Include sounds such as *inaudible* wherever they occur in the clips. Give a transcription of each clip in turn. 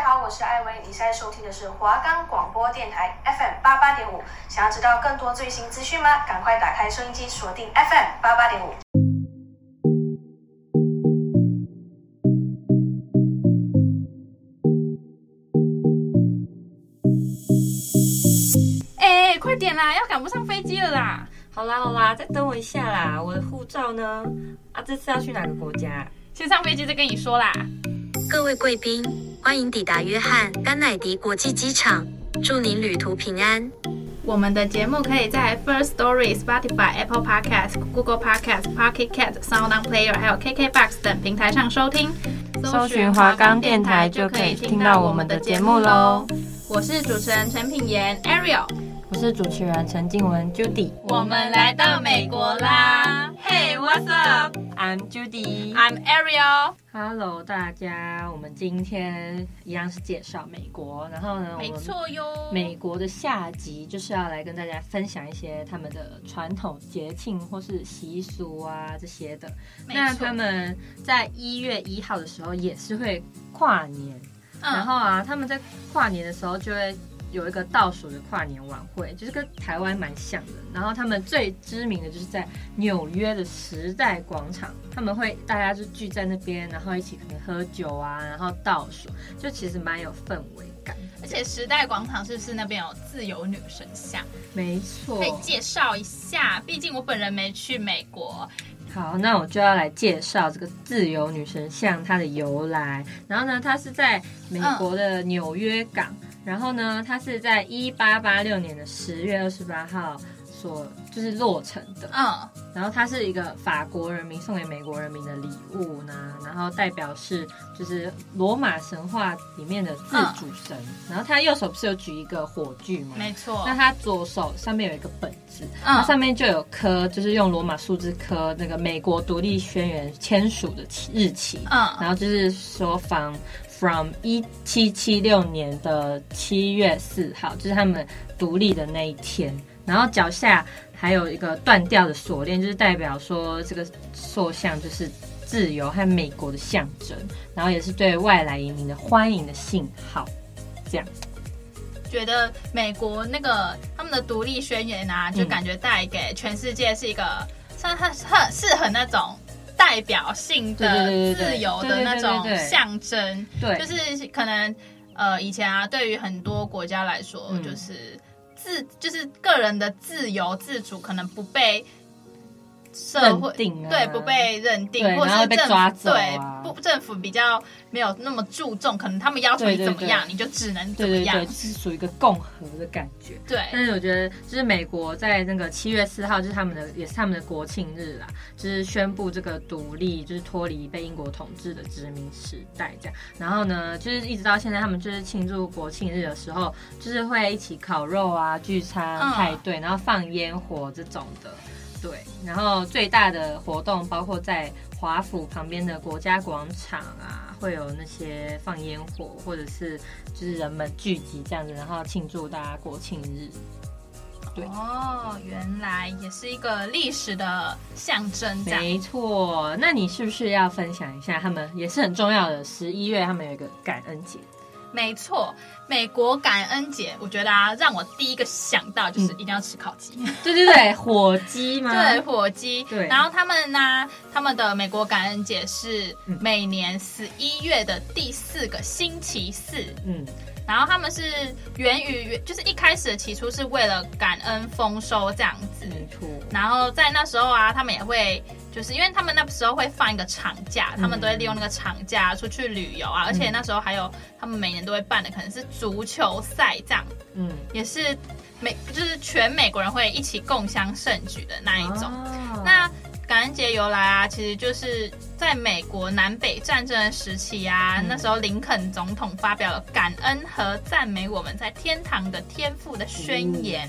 家好，我是艾薇，你现在收听的是华冈广播电台 FM 八八点五。想要知道更多最新资讯吗？赶快打开收音机，锁定 FM 八八点五。哎，快点啦，要赶不上飞机了啦！好啦好啦，再等我一下啦，我的护照呢？啊，这次要去哪个国家？先上飞机再跟你说啦。各位贵宾，欢迎抵达约翰·甘乃迪国际机场，祝您旅途平安。我们的节目可以在 First Story、Spotify、Apple Podcast、Google Podcast、Pocket Cast、Sound On Player 还有 KKBox 等平台上收听，搜寻华冈电台就可以听到我们的节目喽。我是主持人陈品言 Ariel，我是主持人陈静文 Judy，我们来到美国啦。up？I'm Judy，I'm Ariel。Hello，大家，我们今天一样是介绍美国，然后呢，没错哟，美国的下集就是要来跟大家分享一些他们的传统节庆或是习俗啊这些的。那他们在一月一号的时候也是会跨年，嗯、然后啊，他们在跨年的时候就会。有一个倒数的跨年晚会，就是跟台湾蛮像的。然后他们最知名的就是在纽约的时代广场，他们会大家就聚在那边，然后一起可能喝酒啊，然后倒数，就其实蛮有氛围感。而且时代广场是不是那边有自由女神像？没错，可以介绍一下。毕竟我本人没去美国。好，那我就要来介绍这个自由女神像它的由来。然后呢，它是在美国的纽约港。嗯然后呢，它是在一八八六年的十月二十八号所就是落成的。嗯，然后它是一个法国人民送给美国人民的礼物呢，然后代表是就是罗马神话里面的自主神。嗯、然后他右手不是有举一个火炬吗？没错。那他左手上面有一个本子，嗯，它上面就有刻，就是用罗马数字刻那个美国独立宣言签署的日期。嗯，然后就是说仿。From 一七七六年的七月四号，就是他们独立的那一天。然后脚下还有一个断掉的锁链，就是代表说这个塑像就是自由和美国的象征，然后也是对外来移民的欢迎的信号。这样，觉得美国那个他们的独立宣言啊，就感觉带给全世界是一个，像很很适合那种。代表性的自由的那种象征，对，就是可能呃，以前啊，对于很多国家来说，嗯、就是自就是个人的自由自主可能不被。社会定、啊、对不被认定，或者是政府抓走、啊、对不政府比较没有那么注重，可能他们要求你怎么样，对对对，你就只能怎么样，对对对，是属于一个共和的感觉。对，但是我觉得就是美国在那个七月四号就是他们的也是他们的国庆日啦，就是宣布这个独立，就是脱离被英国统治的殖民时代这样。然后呢，就是一直到现在，他们就是庆祝国庆日的时候，就是会一起烤肉啊、聚餐、派对，嗯、然后放烟火这种的。对，然后最大的活动包括在华府旁边的国家广场啊，会有那些放烟火，或者是就是人们聚集这样子，然后庆祝大家国庆日。对哦，原来也是一个历史的象征。没错，那你是不是要分享一下他们也是很重要的十一月，他们有一个感恩节？没错，美国感恩节，我觉得啊，让我第一个想到就是一定要吃烤鸡。*laughs* 嗯、对对对，火鸡吗？对，火鸡。对。然后他们呢，他们的美国感恩节是每年十一月的第四个星期四。嗯。然后他们是源于，就是一开始的起初是为了感恩丰收这样子。没错。然后在那时候啊，他们也会。就是因为他们那时候会放一个长假，他们都会利用那个长假出去旅游啊，而且那时候还有他们每年都会办的可能是足球赛这样，嗯，也是美就是全美国人会一起共襄盛举的那一种。哦、那感恩节由来啊，其实就是在美国南北战争的时期啊，嗯、那时候林肯总统发表了感恩和赞美我们在天堂的天赋的宣言。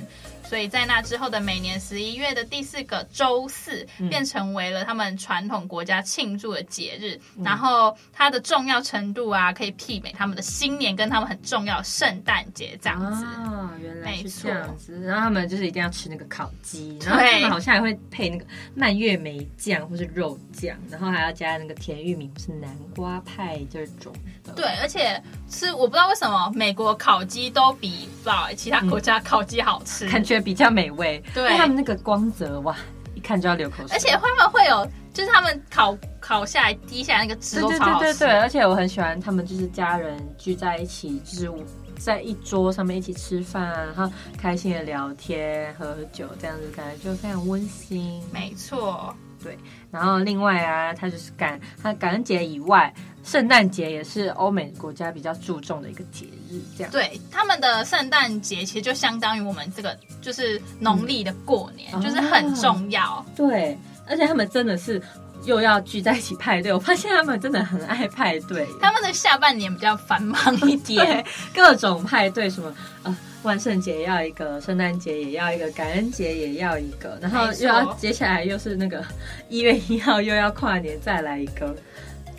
所以在那之后的每年十一月的第四个周四，便成为了他们传统国家庆祝的节日。嗯、然后它的重要程度啊，可以媲美他们的新年跟他们很重要的圣诞节这样子。啊，原来是这样子。然后他们就是一定要吃那个烤鸡，然后他们好像还会配那个蔓越莓酱或是肉酱，然后还要加那个甜玉米或是南瓜派这种的。对，而且吃我不知道为什么美国烤鸡都比不知道其他国家烤鸡好吃。感觉比较美味，对他们那个光泽哇，一看就要流口水。而且他们会有，就是他们烤烤下来滴下来那个汁都超好吃。对对对对，而且我很喜欢他们就是家人聚在一起，就是在一桌上面一起吃饭，然后开心的聊天喝酒，这样子感觉就非常温馨。没错。对，然后另外啊，它就是感它感恩节以外，圣诞节也是欧美国家比较注重的一个节日。这样，对他们的圣诞节其实就相当于我们这个就是农历的过年，嗯、就是很重要、哦。对，而且他们真的是又要聚在一起派对，我发现他们真的很爱派对。他们的下半年比较繁忙一点，*laughs* 各种派对什么啊。万圣节也要一个，圣诞节也要一个，感恩节也要一个，然后又要接下来又是那个一月一号又要跨年，再来一个。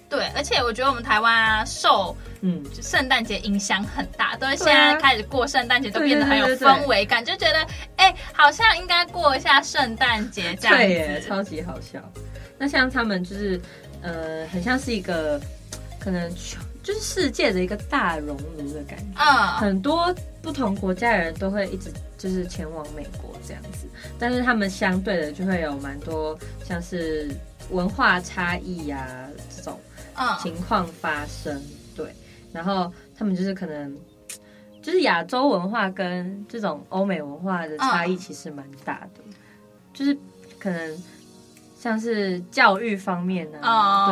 对，而且我觉得我们台湾啊，受嗯圣诞节影响很大，都是现在开始过圣诞节，都变得很有氛围感，就觉得哎，好像应该过一下圣诞节这样子。对耶，超级好笑。那像他们就是呃，很像是一个可能就是世界的一个大熔炉的感觉，很多。不同国家的人都会一直就是前往美国这样子，但是他们相对的就会有蛮多像是文化差异呀、啊、这种情况发生。嗯、对，然后他们就是可能就是亚洲文化跟这种欧美文化的差异其实蛮大的，嗯、就是可能像是教育方面呢、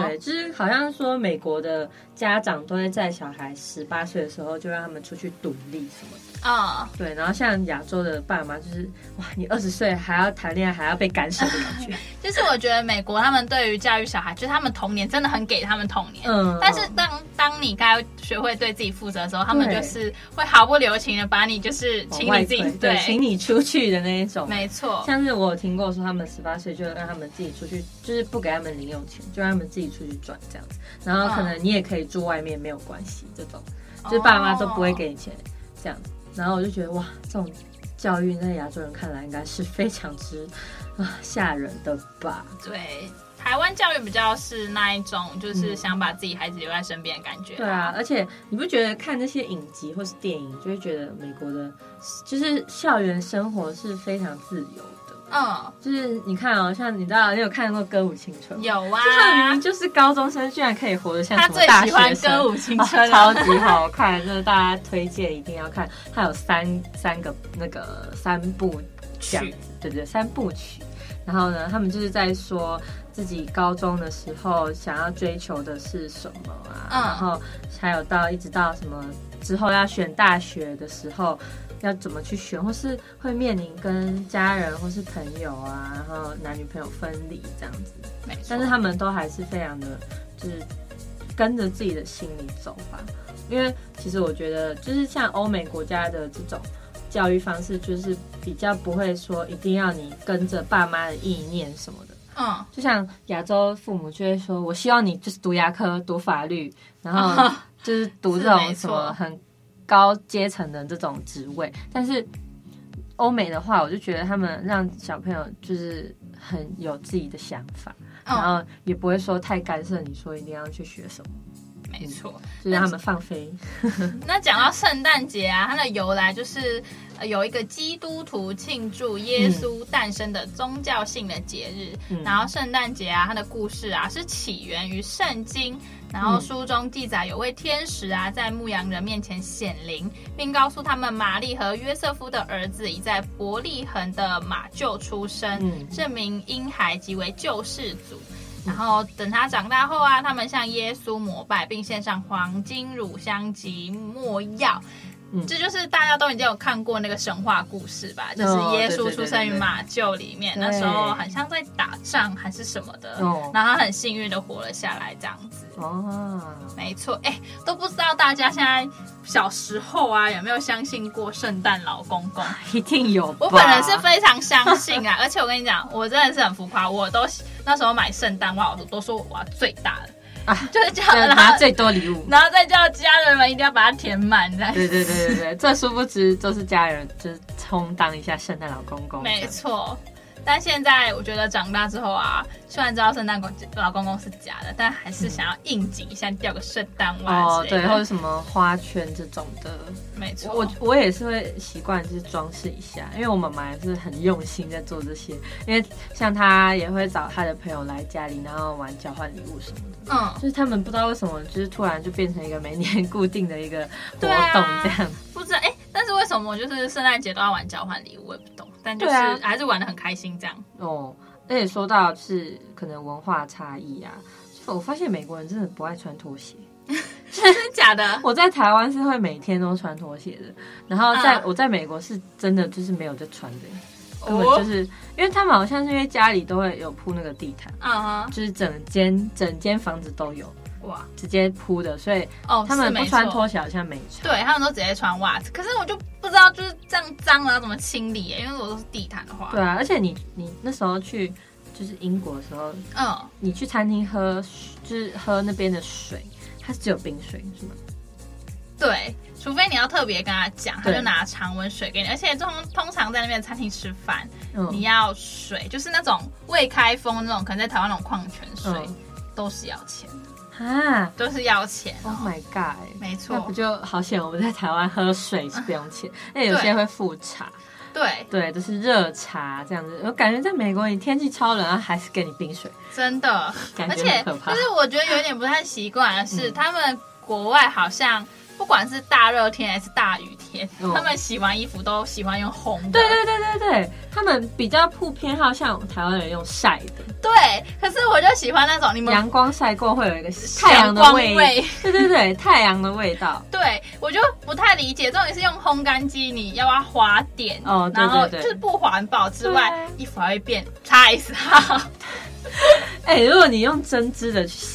对，就是好像说美国的。家长都会在小孩十八岁的时候就让他们出去独立什么的啊，oh. 对，然后像亚洲的爸妈就是哇，你二十岁还要谈恋爱，还要被干涉的感觉。*laughs* 就是我觉得美国他们对于教育小孩，就是他们童年真的很给他们童年，嗯，但是当当你该学会对自己负责的时候，他们就是会毫不留情的把你就是请你自己对，对，请你出去的那一种，没错。像是我有听过说他们十八岁就让他们自己出去，就是不给他们零用钱，就让他们自己出去赚这样子，然后可能你也可以。住外面没有关系，这种就是爸妈都不会给你钱，这样子。然后我就觉得哇，这种教育在亚洲人看来应该是非常之啊吓人的吧？对，台湾教育比较是那一种，就是想把自己孩子留在身边的感觉。对啊，而且你不觉得看那些影集或是电影，就会觉得美国的，就是校园生活是非常自由。嗯，就是你看哦，像你知道，你有看过《歌舞青春》？有啊，就明明就是高中生，居然可以活得像什么大学生。他最喜欢《歌舞青春》*laughs* 啊，超级好看，就是大家推荐一定要看。它有三三个那个三部曲，对对，三部曲。然后呢，他们就是在说自己高中的时候想要追求的是什么啊，嗯、然后还有到一直到什么之后要选大学的时候。要怎么去选，或是会面临跟家人或是朋友啊，然后男女朋友分离这样子。没错。但是他们都还是非常的，就是跟着自己的心理走吧。因为其实我觉得，就是像欧美国家的这种教育方式，就是比较不会说一定要你跟着爸妈的意念什么的。嗯。就像亚洲父母就会说，我希望你就是读牙科、读法律，然后就是读这种什么很。高阶层的这种职位，但是欧美的话，我就觉得他们让小朋友就是很有自己的想法，哦、然后也不会说太干涉你说一定要去学什么。没错，就让他们放飞。*laughs* *laughs* 那讲到圣诞节啊，它的由来就是有一个基督徒庆祝耶稣诞生的宗教性的节日。嗯、然后圣诞节啊，它的故事啊是起源于圣经。然后书中记载有位天使啊，在牧羊人面前显灵，并告诉他们玛丽和约瑟夫的儿子已在伯利恒的马厩出生，嗯、证明婴孩即为救世主。然后等他长大后啊，他们向耶稣膜拜，并献上黄金、乳香及没药。嗯，这就是大家都已经有看过那个神话故事吧？就是耶稣出生于马厩里面，那时候好像在打仗还是什么的，然后他很幸运的活了下来，这样子。哦，没错，哎，都不知道大家现在小时候啊，有没有相信过圣诞老公公？*laughs* 一定有。我本人是非常相信啊，*laughs* 而且我跟你讲，我真的是很浮夸，我都那时候买圣诞袜，我都说我要最大的。啊，*laughs* 就是叫拿最多礼物，然后再叫家人们一定要把它填满。对对对对对，这殊不知都是家人，就是充当一下圣诞老公公。没错。但现在我觉得长大之后啊，虽然知道圣诞公老公公是假的，但还是想要应景一下，吊个圣诞袜哦，对，或者什么花圈这种的。没错，我我也是会习惯就是装饰一下，因为我妈妈也是很用心在做这些。因为像她也会找她的朋友来家里，然后玩交换礼物什么的。嗯，就是他们不知道为什么，就是突然就变成一个每年固定的一个活动这样。啊、不知道哎、欸，但是为什么就是圣诞节都要玩交换礼物，我也不懂。但就是还是玩的很开心这样。哦，而且说到是可能文化差异啊，我发现美国人真的不爱穿拖鞋。*laughs* 真的假的？我在台湾是会每天都穿拖鞋的，然后在、uh, 我在美国是真的就是没有在穿的，根本就是因为他们好像是因为家里都会有铺那个地毯，啊、uh-huh. 就是整间整间房子都有哇，直接铺的，所以哦他们不穿拖鞋好像没穿，对他们都直接穿袜子，可是我就不知道就是这样脏了要怎么清理，因为我都是地毯的话，对啊，而且你你那时候去就是英国的时候，嗯、uh-huh.，你去餐厅喝就是喝那边的水。它是只有冰水是吗？对，除非你要特别跟他讲，他就拿常温水给你。而且通通常在那边餐厅吃饭，嗯，你要水，就是那种未开封那种，可能在台湾那种矿泉水，嗯，都是要钱的啊，都是要钱。Oh my god！没错，那不就好险？我们在台湾喝水 *laughs* 是不用钱，那有些会附茶。对对，就是热茶这样子。我感觉在美国，你天气超冷，还是给你冰水，真的，感觉很可怕。而且，就是我觉得有点不太习惯的是，他们国外好像。不管是大热天还是大雨天，嗯，他们洗完衣服都喜欢用烘的。对对对对对，他们比较不偏，好像台湾人用晒的。对，可是我就喜欢那种你们阳光晒过会有一个太阳的味。对对对，太阳的味道。*laughs* 对，我就不太理解，这种也是用烘干机，你要不要滑点哦，对对对，然后就是不环保之外，衣服还会变太湿。*laughs* 哎、欸，如果你用针织的去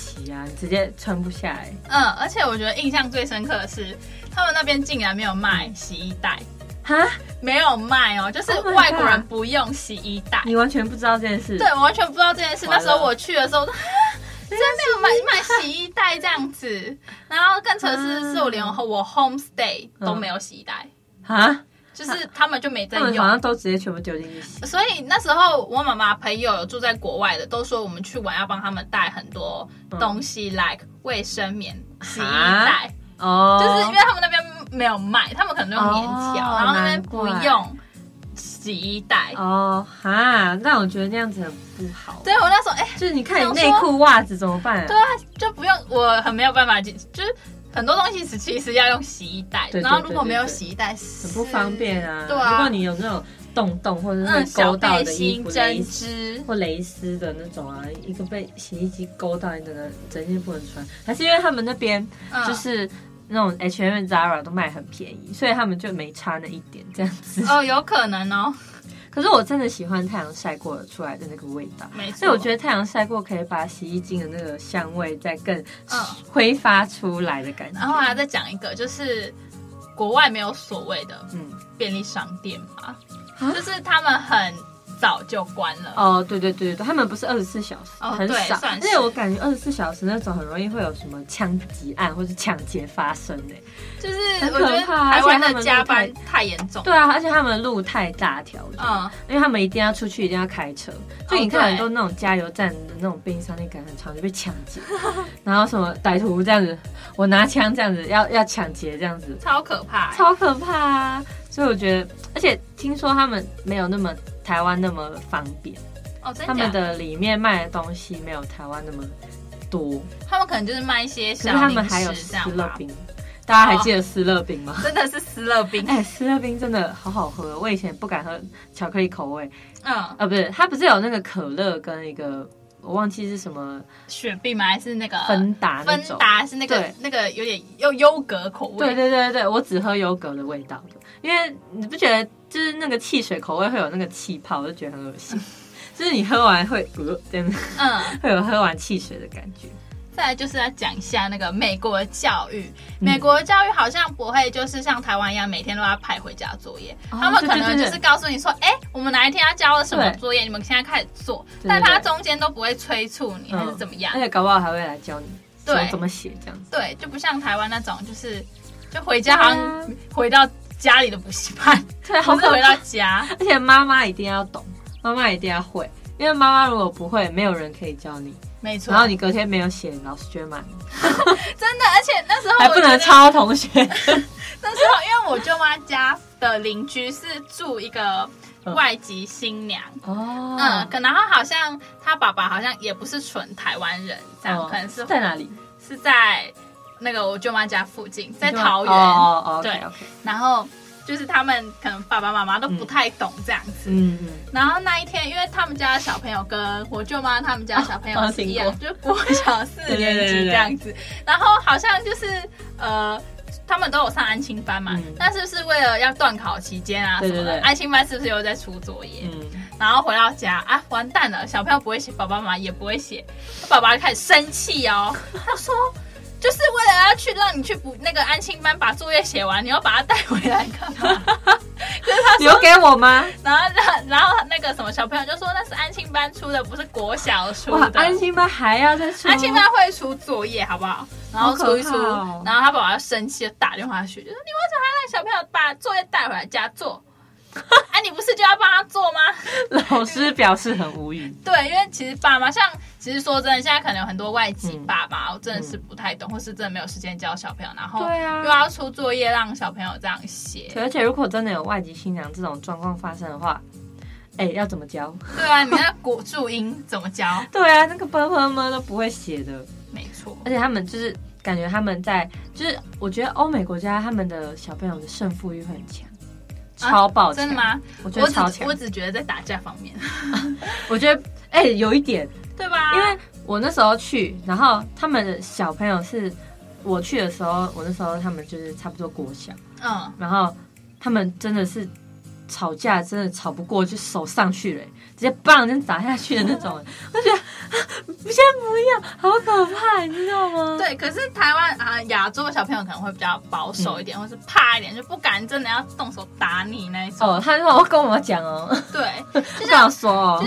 直接穿不下来。嗯，而且我觉得印象最深刻的是，他们那边竟然没有卖洗衣袋，哈，没有卖哦，就是外国人不用洗衣袋。你完全不知道这件事？对，我完全不知道这件事。那时候我去的时候，真没有买买洗衣袋这样子。然后更扯的是，是我连我 home stay 都没有洗衣袋啊。就是他们就没在用，好像都直接全部丢进去洗。所以那时候我妈妈朋友有住在国外的，都说我们去玩要帮他们带很多东西，嗯，like 卫生棉、洗衣袋哦，就是因为他们那边没有卖，他们可能用棉条，哦，然后那边不用洗衣袋哦哈。那我觉得那样子很不好。对，我那时候哎，就是你看你内裤袜子怎么办？对啊，就不用，我很没有办法，就是。很多东西是其实要用洗衣袋，然后如果没有洗衣袋，很不方便啊。对啊，如果你有那种洞洞或者是勾到的衣服，针织或蕾丝的那种啊，一个被洗衣机勾到，你整个整件不能穿。还是因为他们那边就是那种 H&M、Zara 都卖很便宜，所以他们就没差那一点这样子。哦，有可能哦。可是我真的喜欢太阳晒过出来的那个味道，没错，所以我觉得太阳晒过可以把洗衣精的那个香味再更挥发出来的感觉。然后还要再讲一个，就是国外没有所谓的嗯便利商店嘛，就是他们很。早就关了。哦，对对对对，他们不是二十四小时，哦、很少，而且我感觉二十四小时那种很容易会有什么枪击案或者抢劫发生诶，就是很可怕，台湾的加班太严重，对啊，而且他们路太大条，嗯，因为他们一定要出去，一定要开车，就你看很多那种加油站的那种便利商店，感很长就被抢劫，然后什么歹徒这样子，我拿枪这样子要要抢劫这样子，超可怕，超可怕啊！所以我觉得，而且听说他们没有那么。台湾那么方便哦，真的，他们的里面卖的东西没有台湾那么多。他们可能就是卖一些小，可是他们还有思乐冰，大家还记得思乐冰吗？哦？真的是思乐冰，哎、欸，思乐冰真的好好喝。我以前不敢喝巧克力口味，嗯，啊，不是，它不是有那个可乐跟一个我忘记是什么雪碧吗？还是那个芬达？芬达是那个那个有点又优格口味。对对对对，我只喝优格的味道的，因为你不觉得？就是那个汽水口味会有那个气泡，我就觉得很恶心。*laughs* 就是你喝完会呃真的，嗯，*laughs* 会有喝完汽水的感觉。再来就是要讲一下那个美国的教育，美国的教育好像不会就是像台湾一样每天都要派回家作业，哦、他们可能就是告诉你说，哎、欸，我们哪一天要交了什么作业，你们现在开始做，但他中间都不会催促你、嗯、还是怎么样，而且搞不好还会来教你对。怎么写这样子，对，就不像台湾那种就是就回家好像回到家里的补习班，*laughs* 对，好回到家，而且妈妈一定要懂，妈妈一定要会，因为妈妈如果不会，没有人可以教你。没错，然后你隔天没有写，老师就会骂你。*laughs* 真的，而且那时候还不能抄同学。*laughs* 那时候，因为我舅妈家的邻居是住一个外籍新娘哦，嗯，可能他好像他爸爸好像也不是纯台湾人，这样、哦、可能是在哪里？是在那个我舅妈家附近，在桃园。哦哦，对，okay, okay. 然后。就是他们可能爸爸妈妈都不太懂这样子，嗯嗯，然后那一天，因为他们家的小朋友跟我舅妈他们家的小朋友是一样，就国小四年级这样子，然后好像就是呃，他们都有上安亲班嘛，但是是为了要段考期间啊什么的，安亲班是不是又在出作业？嗯，然后回到家啊，完蛋了，小朋友不会写，爸爸妈妈也不会写，爸爸就开始生气哦，他说。就是为了要去让你去补那个安亲班，把作业写完，你要把它带回来干嘛？就是他留给我吗？然后，然后那个什么小朋友就说那是安亲班出的，不是国小出的。安亲班还要再出？安亲班会出作业，好不好？然后出一出，哦、然后他爸爸要生气，就打电话去，就说你为什么还让小朋友把作业带回来家做？哎，*laughs* 你不是就要帮他做吗？*laughs* 老师表示很无语。对，因为其实爸妈像，其实说真的，现在可能有很多外籍爸爸，我真的是不太懂，或是真的没有时间教小朋友，然后又要出作业让小朋友这样写。而且如果真的有外籍新娘这种状况发生的话，哎，要怎么教？对啊，你那国注音怎么教？*laughs* 对啊，那个啵啵啵都不会写的。没错，而且他们就是感觉他们在，就是我觉得欧美国家他们的小朋友的胜负欲会很强。超爆、啊、真的吗？我觉得超强。我只觉得在打架方面，*laughs* 我觉得哎、欸，有一点，*laughs* 对吧？因为我那时候去，然后他们的小朋友是我去的时候，我那时候他们就是差不多国小，嗯，然后他们真的是吵架，真的吵不过就手上去了。直接棒就砸下去的那种，*laughs* 我觉得先不要，好可怕，你知道吗？对，可是台湾啊，亚洲的小朋友可能会比较保守一点，嗯、或是怕一点，就不敢真的要动手打你那一种。哦，他说我跟我讲哦，对，*laughs* 就这样说哦，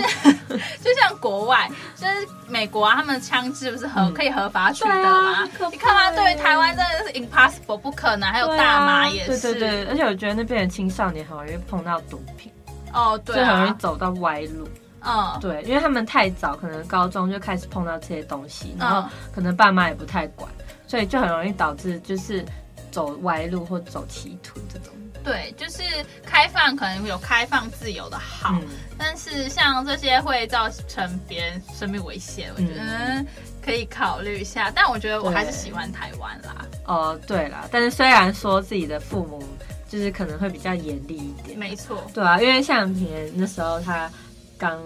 就，*laughs* 就像国外，就是美国啊，他们的枪支不是合、嗯、可以合法取得吗？啊、你看嘛，对于台湾真的是 impossible 不可能，还有大麻也是，对对对，而且我觉得那边的青少年很容易碰到毒品。哦，对、啊，就很容易走到歪路。嗯，对，因为他们太早，可能高中就开始碰到这些东西，然后可能爸妈也不太管，所以就很容易导致就是走歪路或走歧途这种。对，就是开放可能有开放自由的好，嗯、但是像这些会造成别人生命危险，我觉得、嗯、可以考虑一下。但我觉得我还是喜欢台湾啦。哦，对啦，但是虽然说自己的父母。就是可能会比较严厉一点，没错，对啊，因为像平那时候他刚，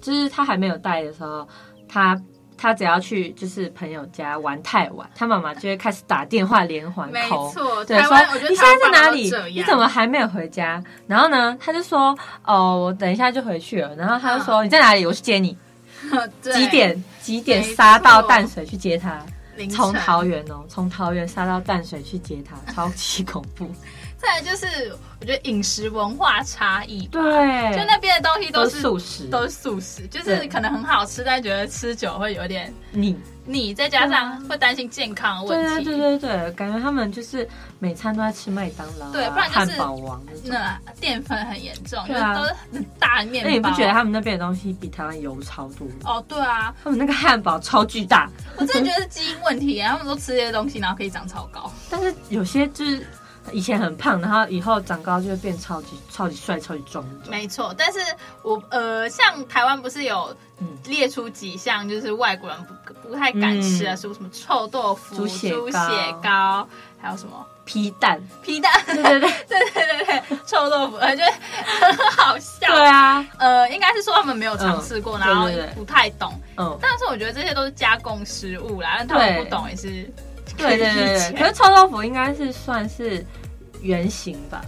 就是他还没有带的时候，他他只要去就是朋友家玩太晚，他妈妈就会开始打电话连环 call，没错，对，说你现在在哪里？你怎么还没有回家？然后呢，他就说哦，我等一下就回去了。然后他就说、嗯、你在哪里？我去接你。*laughs* 对几点？几点杀到淡水去接他？从桃园哦，从桃园杀到淡水去接他，超级恐怖。再来就是，我觉得饮食文化差异，对，就那边的东西都是素食，都是素食，就是可能很好吃，但觉得吃久会有点腻腻，再加上会担心健康的问题。对对对对，感觉他们就是每餐都在吃麦当劳，对，不然就是汉堡王那淀粉很严重，对啊，都是很大面包。那你不觉得他们那边的东西比台湾油超多？哦，对啊，他们那个汉堡超巨大，我真的觉得是基因问题，他们都吃这些东西，然后可以长超高。但是有些就是。以前很胖，然后以后长高就会变超级超级帅、超级壮。没错，但是我呃，像台湾不是有列出几项，就是外国人不不太敢吃的食物，什么臭豆腐、猪血糕，还有什么皮蛋、皮蛋，对对对对对对对，臭豆腐，我觉得很好笑。对啊，呃，应该是说他们没有尝试过，然后不太懂。嗯，但是我觉得这些都是加工食物啦，但他们不懂也是。对对对对，可是臭豆腐应该是算是原型吧，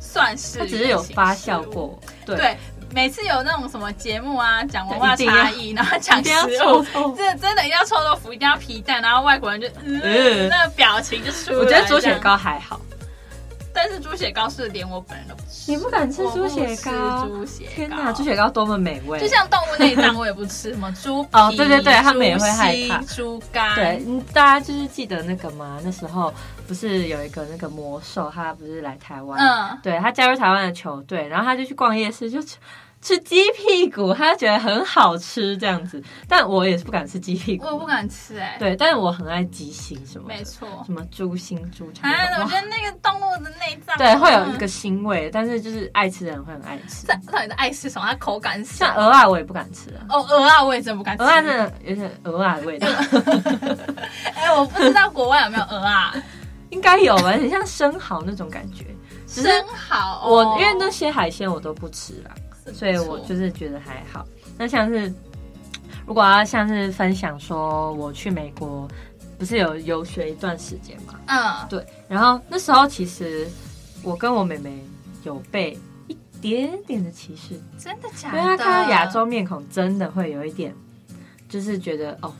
算是，它只是有发酵过。对，对，每次有那种什么节目啊，讲文化差异，*laughs* 然后讲食物，这真的一定要臭豆腐，一定要皮蛋，然后外国人就嗯，嗯那个表情就出来。我觉得猪血糕还好。但是猪血糕是连我本人都不吃，你不敢吃猪血糕？猪血糕，天哪，猪血糕多么美味！就像动物内脏，我也不吃，什么猪皮 *laughs* 哦，对对对，他们也会害怕猪肝。对，大家就是记得那个吗？那时候不是有一个那个魔兽，他不是来台湾，嗯，对他加入台湾的球队，然后他就去逛夜市，就。吃鸡屁股，他觉得很好吃这样子，但我也是不敢吃鸡屁股，我不敢吃哎、欸。对，但是我很爱鸡心什么，没错，什么猪心、猪肠。啊，我觉得那个动物的内脏，*laughs* 对，会有一个腥味，但是就是爱吃的人会很爱吃。在到底的爱吃什么？它口感像鹅啊，我也不敢吃啊。哦，鹅啊，我也真不敢吃。鹅啊，真的有点鹅啊的味道。*laughs* 哎、欸，我不知道国外有没有鹅啊，*laughs* 应该有吧，很像生蚝那种感觉。生蚝，我因为那些海鲜我都不吃啦。所以我就是觉得还好。那像是如果要像是分享说我去美国，不是有游学一段时间嘛？嗯，对。然后那时候其实我跟我妹妹有被一点点的歧视，真的假的？因为她看到亚洲面孔，真的会有一点，就是觉得哦，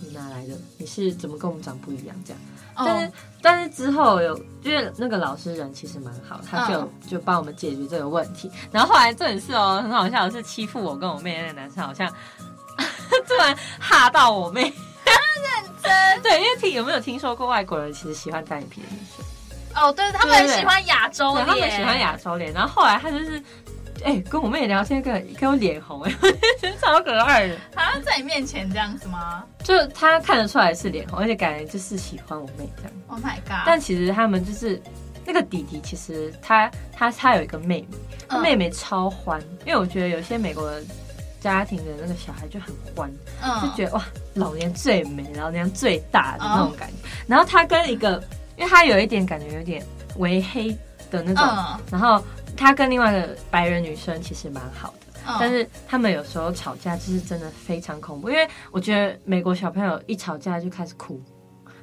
你哪来的？你是怎么跟我们长不一样？这样。但是、oh. 但是之后有，因为那个老师人其实蛮好，他就、oh. 就帮我们解决这个问题。然后后来这也是哦，很好笑的是欺负我跟我妹那个男生，好像 *laughs* 突然吓到我妹。他认真。对，因为听有没有听说过外国人其实喜欢单眼皮的女生？哦、oh,，对，他们喜欢亚洲脸，他们喜欢亚洲脸。然后后来他就是。哎、欸，跟我妹聊天，跟跟我脸红，哎，*laughs* 超可爱的。他在你面前这样子吗？就他看得出来是脸红，而且感觉就是喜欢我妹这样。Oh my god！但其实他们就是那个弟弟，其实他他他有一个妹妹，他妹妹超欢、嗯。因为我觉得有些美国的家庭的那个小孩就很欢，嗯、就觉得哇，老娘最美，老娘最大的那种感觉。嗯、然后他跟一个，因为他有一点感觉有点微黑的那种，嗯、然后。他跟另外一个白人女生其实蛮好的，oh. 但是他们有时候吵架就是真的非常恐怖，因为我觉得美国小朋友一吵架就开始哭，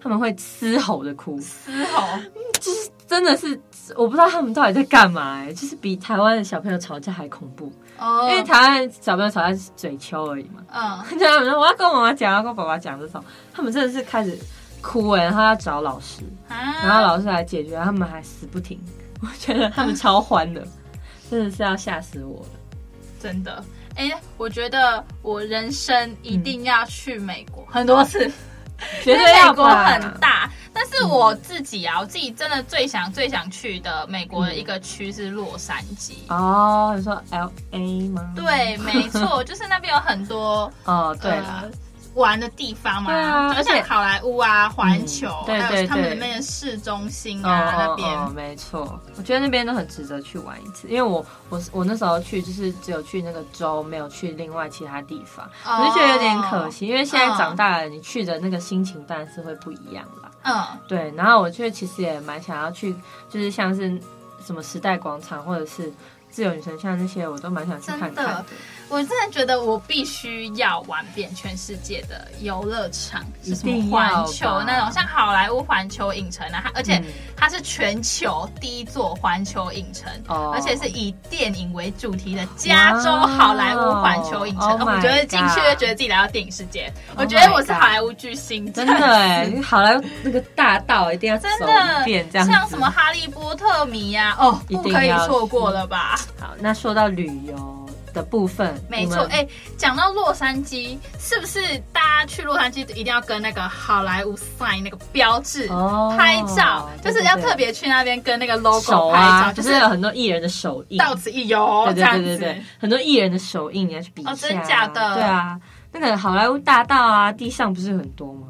他们会嘶吼的哭，嘶吼，就是真的是我不知道他们到底在干嘛哎、欸，就是比台湾的小朋友吵架还恐怖哦，oh. 因为台湾小朋友吵架是嘴丘而已嘛，嗯、oh.，*laughs* 就他们说我要跟我妈妈讲，要跟爸爸讲这种，他们真的是开始哭哎、欸，然后要找老师，ah. 然后老师来解决，他们还死不停。*laughs* 我觉得他们超欢的，真的是要吓死我了，真的。哎、欸，我觉得我人生一定要去美国、嗯、很多次，*laughs* 觉得美国很大。但是我自己啊，我自己真的最想最想去的美国的一个区是洛杉矶。哦，你说 L A 吗？对，没错，*laughs* 就是那边有很多哦，对了。呃玩的地方嘛，啊、就像好莱坞啊、环球、嗯，对对对，还有他们的那边市中心啊，哦、那边、哦，没错，我觉得那边都很值得去玩一次。因为我我我那时候去就是只有去那个州，没有去另外其他地方，哦、我就觉得有点可惜。因为现在长大了，你去的那个心情当然是会不一样啦。嗯，对。然后我觉得其实也蛮想要去，就是像是什么时代广场或者是自由女神像那些，我都蛮想去看看的。我真的觉得我必须要玩遍全世界的游乐场，是什么环球那种，像好莱坞环球影城啊，它而且它是全球第一座环球影城，嗯，而且是以电影为主题的加州好莱坞环球影城。Oh, 我觉得进去就觉得自己来到电影世界，oh，我觉得我是好莱坞巨星，真的哎，好莱坞那个大道一定要走一遍，这样像什么哈利波特迷呀，啊，哦，不可以错过了吧？好，那说到旅游。的部分没错，哎，讲、欸、到洛杉矶，是不是大家去洛杉矶一定要跟那个好莱坞 sign 那个标志、哦、拍照？就是要特别去那边跟那个 logo 拍照，啊、就是有很多艺人的手印，到此一游。对对对对对，很多艺人的手印你要去比一下。哦，真假的？对啊，那个好莱坞大道啊，地上不是很多吗？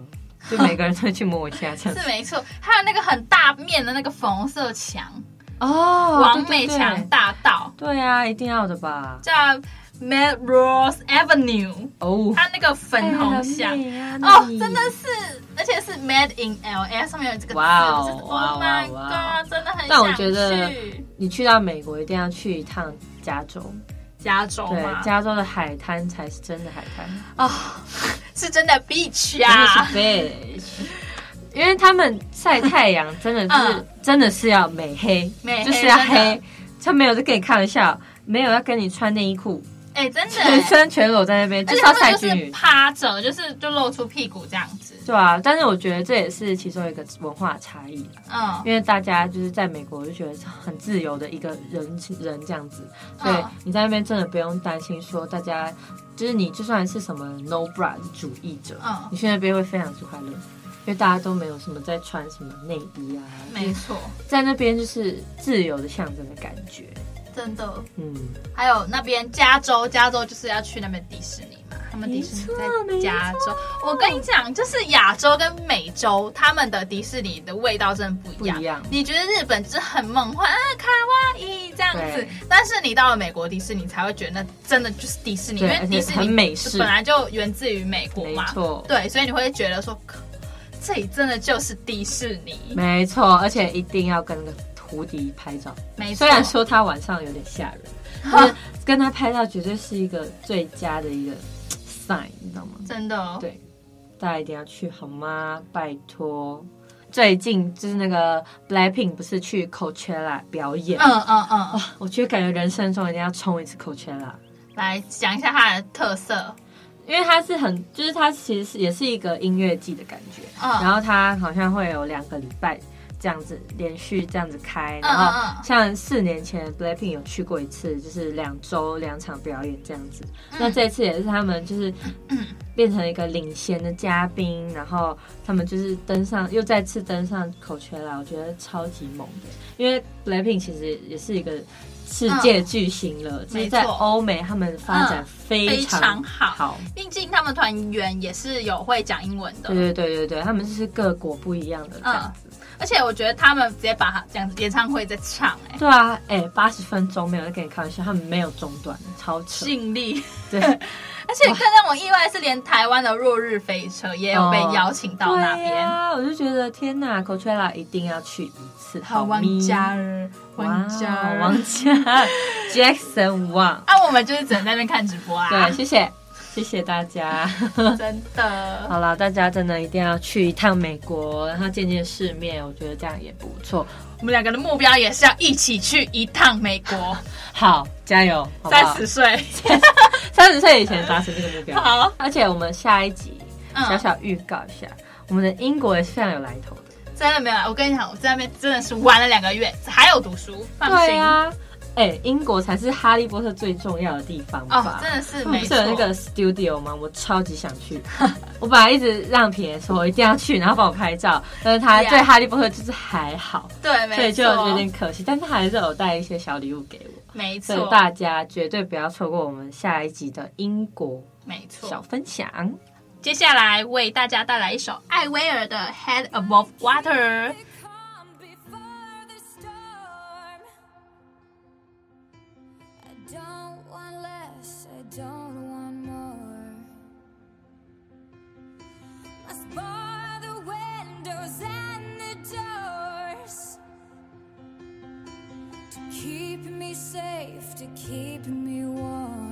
就每个人都会去摸一下，这样 *laughs* 是没错。还有那个很大面的那个粉红色墙。哦，王美强大道，对啊，一定要的吧？叫 Melrose Avenue，哦，它那个粉红墙，哦，真的是，而且是 Made in LA，上面有这个字，哇哦，Oh my God，真的很想去。但我觉得你去到美国一定要去一趟加州，加州对，加州的海滩才是真的海滩。啊，*laughs* 是真的 beach 啊，是 beach。因为他们晒太阳真的是、嗯、真的是要美黑，美黑就是要黑，他没有在跟你开玩笑，没有要跟你穿内衣裤。哎、欸，真的，全身全裸在那边，就是要晒均匀，趴着，就是就露出屁股这样子，对啊。但是我觉得这也是其中一个文化差异，嗯，因为大家就是在美国就觉得很自由的一个人人这样子，所以你在那边真的不用担心说大家就是你就算是什么 no bra 主义者，嗯，你去那边会非常之快乐，因为大家都没有什么在穿什么内衣啊，没错，在那边就是自由的象征的感觉。真的，嗯，还有那边加州，加州就是要去那边迪士尼嘛，他们迪士尼在加州。我跟你讲，就是亚洲跟美洲，他们的迪士尼的味道真的不一样。不一样。你觉得日本就是很梦幻啊，卡哇伊这样子，但是你到了美国迪士尼才会觉得那真的就是迪士尼，因为迪士尼本来就源自于美国嘛，没错。对，所以你会觉得说，这里真的就是迪士尼，没错，而且一定要跟那个。胡迪拍照，没错。虽然说他晚上有点吓人，*laughs* 但是跟他拍照绝对是一个最佳的一个 sign，你知道吗？真的、哦，对，大家一定要去好吗？拜托。最近就是那个 Blackpink 不是去 Coachella 表演？嗯嗯嗯。哇，我觉得感觉人生中一定要冲一次 Coachella。来讲一下它的特色，因为它是很，就是它其实是也是一个音乐季的感觉。嗯。然后它好像会有两个礼拜。这样子连续这样子开，然后像四年前 Blackpink 有去过一次，就是两周两场表演这样子。那这次也是他们就是变成一个领衔的嘉宾，然后他们就是登上又再次登上 Coachella，我觉得超级猛的。因为 Blackpink 其实也是一个世界巨星了，就是在欧美他们发展非常好。好毕竟他们团员也是有会讲英文的。对对对对对，他们就是各国不一样的这样子。而且我觉得他们直接把它这样子演唱会在唱，哎，对啊，哎，八十分钟没有在跟你开玩笑，他们没有中断，超扯，尽力，对。*laughs* 而且更让我意外的是，连台湾的落日飞车也有被邀请到那边，啊，我就觉得天哪，Coachella 一定要去一次，好，王嘉尔，王嘉，王嘉，Jackson Wang，啊，我们就是只能在那边看直播啊，对，谢谢。谢谢大家，*laughs* 真的。好了，大家真的一定要去一趟美国，然后见见世面，我觉得这样也不错。我们两个的目标也是要一起去一趟美国。*laughs* 好，加油！三十岁，*laughs* 三十岁以前达成这个目标。好，而且我们下一集小小预告一下，嗯、我们的英国也是非常有来头的。真的没有，我跟你讲，我在那边真的是玩了两个月，还有读书，放心。对啊哎、欸，英国才是哈利波特最重要的地方吧？哦，真的是。不是有那个 studio 吗？我超级想去。*laughs* 我本来一直让平说我一定要去，然后帮我拍照。但是他对哈利波特就是还好，对。所以就有点可惜。但是他还是有带一些小礼物给我，没错。所以大家绝对不要错过我们下一集的英国，没错。小分享。接下来为大家带来一首艾薇儿的《Head Above Water》。我们下集见，拜